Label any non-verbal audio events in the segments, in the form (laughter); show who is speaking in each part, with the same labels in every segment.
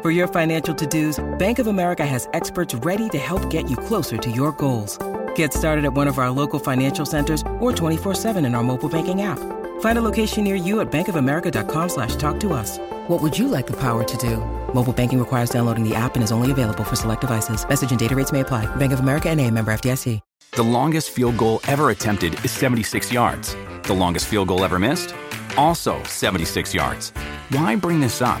Speaker 1: For your financial to-dos, Bank of America has experts ready to help get you closer to your goals. Get started at one of our local financial centers or 24-7 in our mobile banking app. Find a location near you at bankofamerica.com slash talk to us. What would you like the power to do? Mobile banking requires downloading the app and is only available for select devices. Message and data rates may apply. Bank of America and a member FDIC.
Speaker 2: The longest field goal ever attempted is 76 yards. The longest field goal ever missed? Also 76 yards. Why bring this up?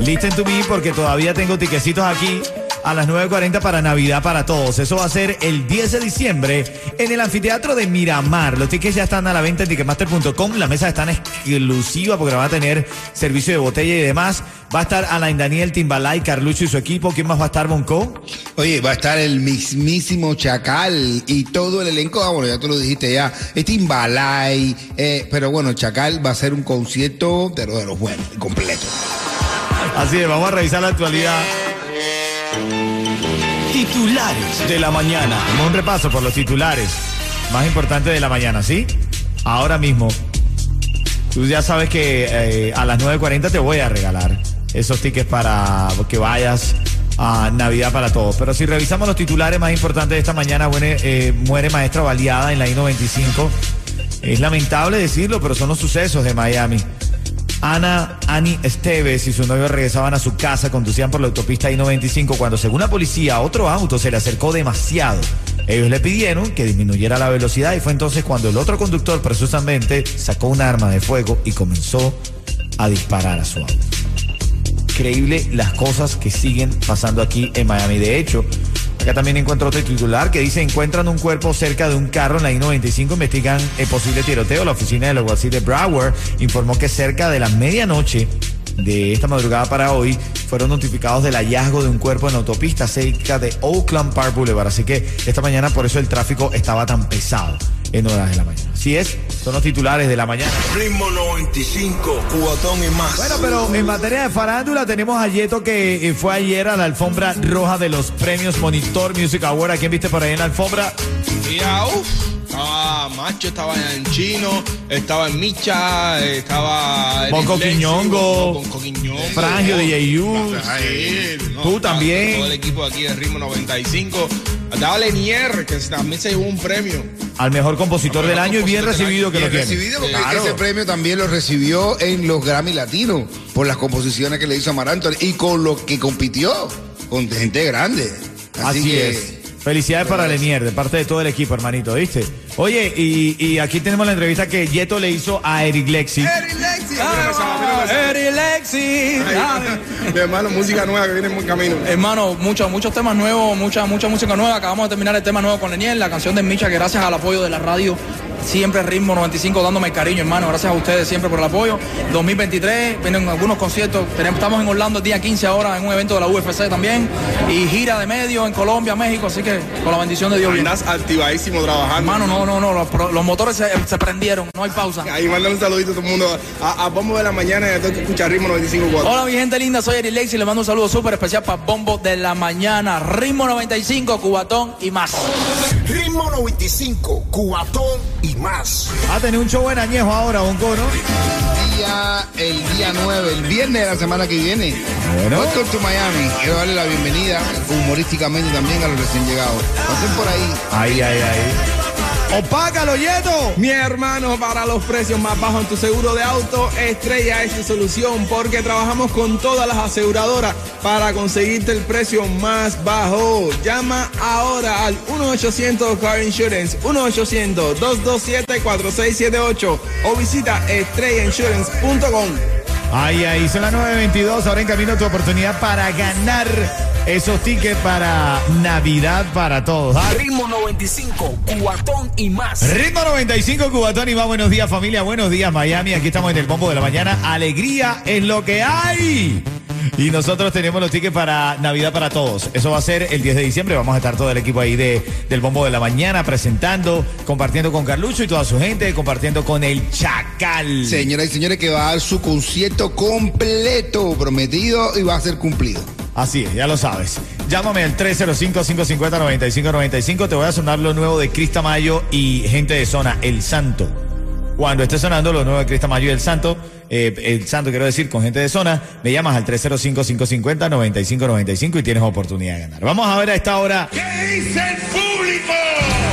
Speaker 3: Listen to me porque todavía tengo tiquecitos aquí a las 9.40 para Navidad para todos. Eso va a ser el 10 de diciembre en el anfiteatro de Miramar. Los tickets ya están a la venta en ticketmaster.com. Las mesas están exclusivas porque van a tener servicio de botella y demás. Va a estar Alain Daniel, Timbalay, Carlucho y su equipo. ¿Quién más va a estar, Bonco?
Speaker 4: Oye, va a estar el mismísimo Chacal y todo el elenco. Ah, bueno, ya tú lo dijiste ya. Es Timbalay. Eh, pero bueno, Chacal va a ser un concierto de, de los buenos, completo.
Speaker 3: Así es, vamos a revisar la actualidad.
Speaker 5: Titulares de la mañana.
Speaker 3: Hacemos un repaso por los titulares más importantes de la mañana, ¿sí? Ahora mismo. Tú ya sabes que eh, a las 9.40 te voy a regalar esos tickets para que vayas a Navidad para todos. Pero si revisamos los titulares más importantes de esta mañana, muere, eh, muere maestra baleada en la I-95. Es lamentable decirlo, pero son los sucesos de Miami. Ana Ani Esteves y su novio regresaban a su casa, conducían por la autopista I-95 cuando según la policía otro auto se le acercó demasiado. Ellos le pidieron que disminuyera la velocidad y fue entonces cuando el otro conductor presusamente sacó un arma de fuego y comenzó a disparar a su auto. Increíble las cosas que siguen pasando aquí en Miami. De hecho, Acá también encuentro otro titular que dice, encuentran un cuerpo cerca de un carro en la I-95, investigan el posible tiroteo. La oficina del alguacil de Broward informó que cerca de la medianoche de esta madrugada para hoy fueron notificados del hallazgo de un cuerpo en la autopista cerca de Oakland Park Boulevard. Así que esta mañana por eso el tráfico estaba tan pesado en horas de la mañana. Así es, son los titulares de la mañana.
Speaker 5: Ritmo 95, cubatón y más.
Speaker 3: Bueno, pero en materia de farándula tenemos a Yeto que eh, fue ayer a la alfombra roja de los premios Monitor Music Award. ¿A quién viste por ahí en la alfombra?
Speaker 6: Ya, uff. Estaba Macho, estaba en Chino, estaba en Micha, estaba... en
Speaker 3: Bonco Quiñongo,
Speaker 6: Bonco Quiñongo,
Speaker 3: Frangio de Yeyu.
Speaker 6: Sí, no,
Speaker 3: Tú también.
Speaker 6: Todo el equipo de aquí de Ritmo 95. Estaba Lenier, que también se llevó un premio.
Speaker 3: Al mejor compositor del año y bien recibido que lo tiene.
Speaker 4: recibido porque
Speaker 3: Claro.
Speaker 4: ese premio también lo recibió en los Grammy Latinos por las composiciones que le hizo Anthony y con lo que compitió con gente grande.
Speaker 3: Así,
Speaker 4: que-
Speaker 3: es. Felicidades para Lenier, de parte de todo el equipo, hermanito, ¿viste? Oye, y, y aquí tenemos la entrevista que Yeto le hizo a Eric Lexi.
Speaker 7: Eri Lexi.
Speaker 6: Mi hermano, música nueva que viene en buen camino.
Speaker 7: Hermano, muchos, muchos temas nuevos, mucha, mucha música nueva. Acabamos de terminar el tema nuevo con Leniel, la canción de Micha, que gracias al apoyo de la radio, siempre Ritmo 95 dándome cariño, hermano. Gracias a ustedes siempre por el apoyo. 2023, vienen algunos conciertos. Tenemos, estamos en Orlando el día 15 ahora en un evento de la UFC también. Y gira de medio en Colombia, México. Así que con la bendición de Dios. bien.
Speaker 6: Andas activadísimo trabajando.
Speaker 7: Hermano, no, no, no. Los, motores se, se prendieron, no hay pausa.
Speaker 6: Ahí mandan un saludito a todo el mundo. A, a Bombo de la Mañana y a todo el que escucha Ritmo 95
Speaker 7: Hola mi gente linda, soy Eri Lexi, le mando un saludo súper especial para Bombo de la Mañana, Ritmo 95, Cubatón y más.
Speaker 5: Ritmo 95, cubatón y más.
Speaker 3: Ha tenido un show en añejo ahora, Bonco, ¿no?
Speaker 4: día, el día 9, el viernes de la semana que viene.
Speaker 3: Bueno.
Speaker 4: Welcome to Miami. Quiero darle la bienvenida humorísticamente también a los recién llegados. Pasen por ahí.
Speaker 3: Ahí, ahí, ahí. ¡O págalo, Yeto!
Speaker 6: Mi hermano, para los precios más bajos en tu seguro de auto, Estrella es tu solución porque trabajamos con todas las aseguradoras para conseguirte el precio más bajo. Llama ahora al 1-800 Car Insurance, 1-800-227-4678 o visita estrellainsurance.com.
Speaker 3: Ahí, ahí, son las 9.22. Ahora en camino tu oportunidad para ganar esos tickets para Navidad para todos. Ah,
Speaker 5: Ritmo 95, cuatón y más.
Speaker 3: Ritmo 95, Cubatón y va. Buenos días, familia. Buenos días, Miami. Aquí estamos en el bombo de la mañana. Alegría en lo que hay. Y nosotros tenemos los tickets para Navidad para todos. Eso va a ser el 10 de diciembre. Vamos a estar todo el equipo ahí de, del Bombo de la Mañana presentando, compartiendo con Carlucho y toda su gente, compartiendo con el Chacal.
Speaker 4: Señoras y señores, que va a dar su concierto completo, prometido y va a ser cumplido.
Speaker 3: Así es, ya lo sabes. Llámame al 305-550-9595. Te voy a sonar lo nuevo de Crista Mayo y gente de zona, El Santo. Cuando esté sonando lo nuevo de Crista Mayo y El Santo, eh, El Santo quiero decir, con gente de zona, me llamas al 305-550-9595 y tienes oportunidad de ganar. Vamos a ver a esta hora.
Speaker 8: ¿Qué dice el público?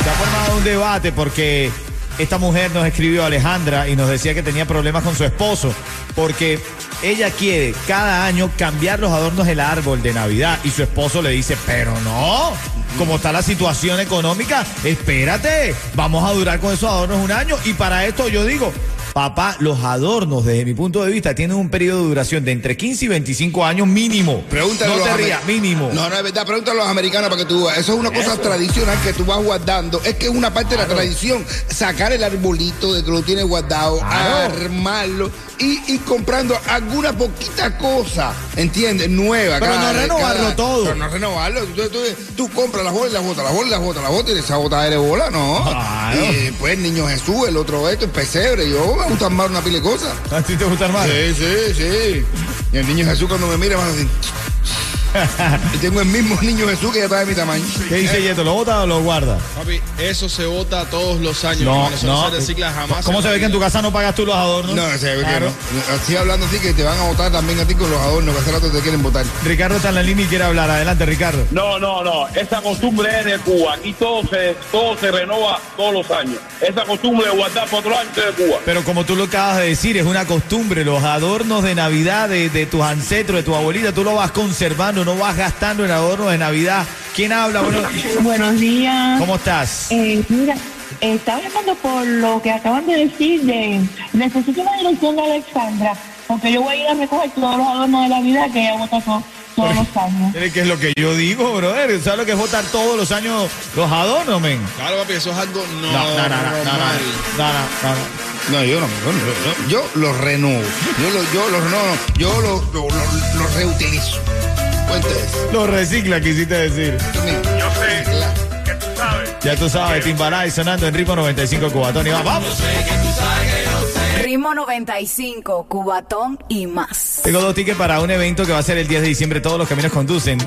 Speaker 3: Se ha formado un debate porque esta mujer nos escribió Alejandra y nos decía que tenía problemas con su esposo porque ella quiere cada año cambiar los adornos del árbol de Navidad y su esposo le dice, pero no, como está la situación económica, espérate, vamos a durar con esos adornos un año y para esto yo digo, papá, los adornos desde mi punto de vista tienen un periodo de duración de entre 15 y 25 años mínimo.
Speaker 4: Pregúntale
Speaker 3: no te rías, mínimo.
Speaker 4: No, no es verdad. Pregúntale a los americanos para que tú veas. Eso es una cosa tradicional que tú vas guardando. Es que es una parte de la tradición. Sacar el arbolito de que lo tienes guardado,
Speaker 3: Claro.
Speaker 4: armarlo y ir comprando alguna poquita cosa, ¿entiendes? Nueva.
Speaker 3: Pero no renovarlo todo.
Speaker 4: Pero no renovarlo. Tú, tú- tú compras las bolas y las botas, las bolas y las botas, las botas y esa bota de bola, no.
Speaker 3: Claro.
Speaker 4: Y pues niño Jesús, el otro esto, el pesebre. Yo me gusta armar una pila de cosas.
Speaker 3: ¿A ti te gusta armar?
Speaker 4: Sí, sí, sí. Y el niño Jesús cuando me mira va así. (laughs) tengo el mismo niño Jesús que ya está de mi tamaño.
Speaker 3: ¿Qué dice Yeto? ¿Lo bota o lo guarda?
Speaker 6: Papi, eso se vota todos los años.
Speaker 3: No,
Speaker 6: no,
Speaker 3: no.
Speaker 6: se recicla jamás.
Speaker 3: ¿Cómo se ve que en tu casa no pagas tú los adornos?
Speaker 4: No, se ve
Speaker 3: Claro.
Speaker 4: que no. Así hablando así que te van a votar también a ti con los adornos que hace rato te quieren votar.
Speaker 3: Ricardo está en la línea y quiere hablar. Adelante, Ricardo.
Speaker 9: No, no, no. Esa costumbre es de Cuba. Aquí todo se, todo se renova todos los años. Esa costumbre de guardar por otro año es de Cuba.
Speaker 3: Pero como tú lo acabas de decir, es una costumbre. Los adornos de Navidad de, de tus ancestros, de tu abuelita, tú lo vas conservando, no vas gastando en adornos de Navidad. ¿Quién habla? Bueno,
Speaker 10: Buenos días.
Speaker 3: ¿Cómo estás?
Speaker 10: Eh, mira, estaba llamando por lo que acaban de decir de necesito una dirección de Alexandra, porque yo voy a ir a recoger todos los adornos de la vida que ella vota to- todos los años.
Speaker 3: ¿Qué es lo que yo digo, brother? ¿Sabes lo que es votar todos los años los adornos, men?
Speaker 6: Claro, papi, eso es algo no,
Speaker 3: No, no, no, no, no, no,
Speaker 6: normal.
Speaker 3: no, no, no.
Speaker 4: No, yo no, yo, no- yo, yo los renuevo. Yo los, yo los, no, no, yo los, los, los- los reutilizo.
Speaker 3: Lo recicla, quisiste decir.
Speaker 9: Yo sé que tú sabes.
Speaker 3: Ya tú sabes, Timbalay sonando en ritmo 95 Cubatón y va, vamos.
Speaker 11: Ritmo 95, Cubatón y más.
Speaker 3: Tengo dos tickets para un evento que va a ser el 10 de diciembre. Todos los caminos conducen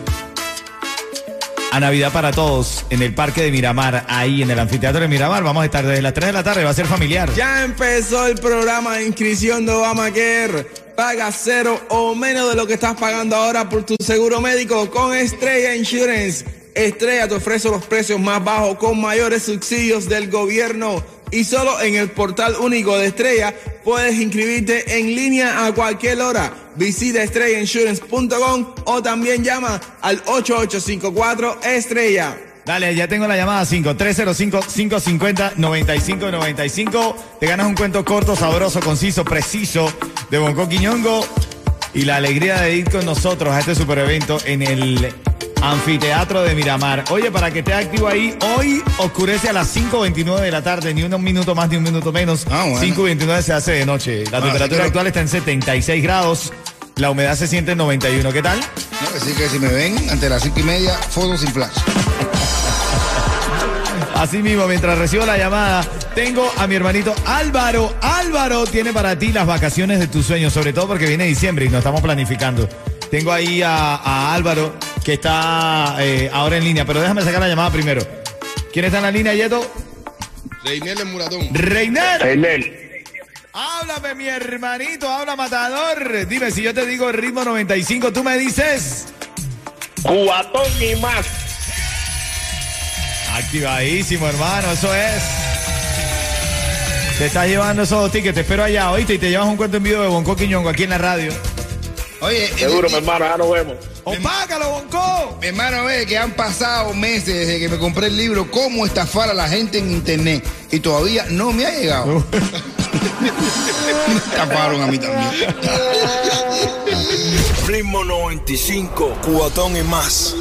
Speaker 3: a Navidad para todos en el Parque de Miramar, ahí en el anfiteatro de Miramar. Vamos a estar desde las 3 de la tarde, va a ser familiar.
Speaker 6: Ya empezó el programa de inscripción de Obamacare. Paga cero o menos de lo que estás pagando ahora por tu seguro médico con Estrella Insurance. Estrella te ofrece los precios más bajos con mayores subsidios del gobierno. Y solo en el portal único de Estrella puedes inscribirte en línea a cualquier hora. Visita estrellainsurance.com o también llama al 8854 Estrella.
Speaker 3: Dale, ya tengo la llamada 5 305-550-9595. Te ganas un cuento corto, sabroso, conciso, preciso de Bonco Quiñongo y la alegría de ir con nosotros a este super evento en el anfiteatro de Miramar. Oye, para que estés activo ahí, hoy oscurece a las 5.29 de la tarde, ni un minuto más ni un minuto menos.
Speaker 4: Ah, bueno.
Speaker 3: 5.29 se hace de noche. La
Speaker 4: Ah,
Speaker 3: temperatura actual está en 76 grados. La humedad se siente en 91. ¿Qué tal?
Speaker 4: No, así que si me ven ante las cinco y media, fotos sin flash.
Speaker 3: Así mismo, mientras recibo la llamada, tengo a mi hermanito Álvaro. Álvaro tiene para ti las vacaciones de tus sueños, sobre todo porque viene diciembre y nos estamos planificando. Tengo ahí a, a Álvaro que está eh, ahora en línea, pero déjame sacar la llamada primero. ¿Quién está en la línea, Yeto?
Speaker 6: Reiniel de Muratón.
Speaker 3: Reiner.
Speaker 9: Enel.
Speaker 3: Háblame, mi hermanito, habla matador. Dime, si yo te digo ritmo 95, tú me dices.
Speaker 9: Cubatón y más.
Speaker 3: Activadísimo, hermano, eso es. Te estás llevando esos dos tickets, te espero allá, oíste, y te llevas un cuento en vivo de Bonco Quiñongo aquí en la radio.
Speaker 4: Oye,
Speaker 9: Seguro, mi hermano, ya nos vemos.
Speaker 3: ¡Opácalo, Bonco!
Speaker 4: Mi hermano, ve que han pasado meses desde que me compré el libro Cómo estafar a la gente en internet y todavía no me ha llegado. me (laughs) estafaron a mí también.
Speaker 5: Ritmo 95, cubatón y más.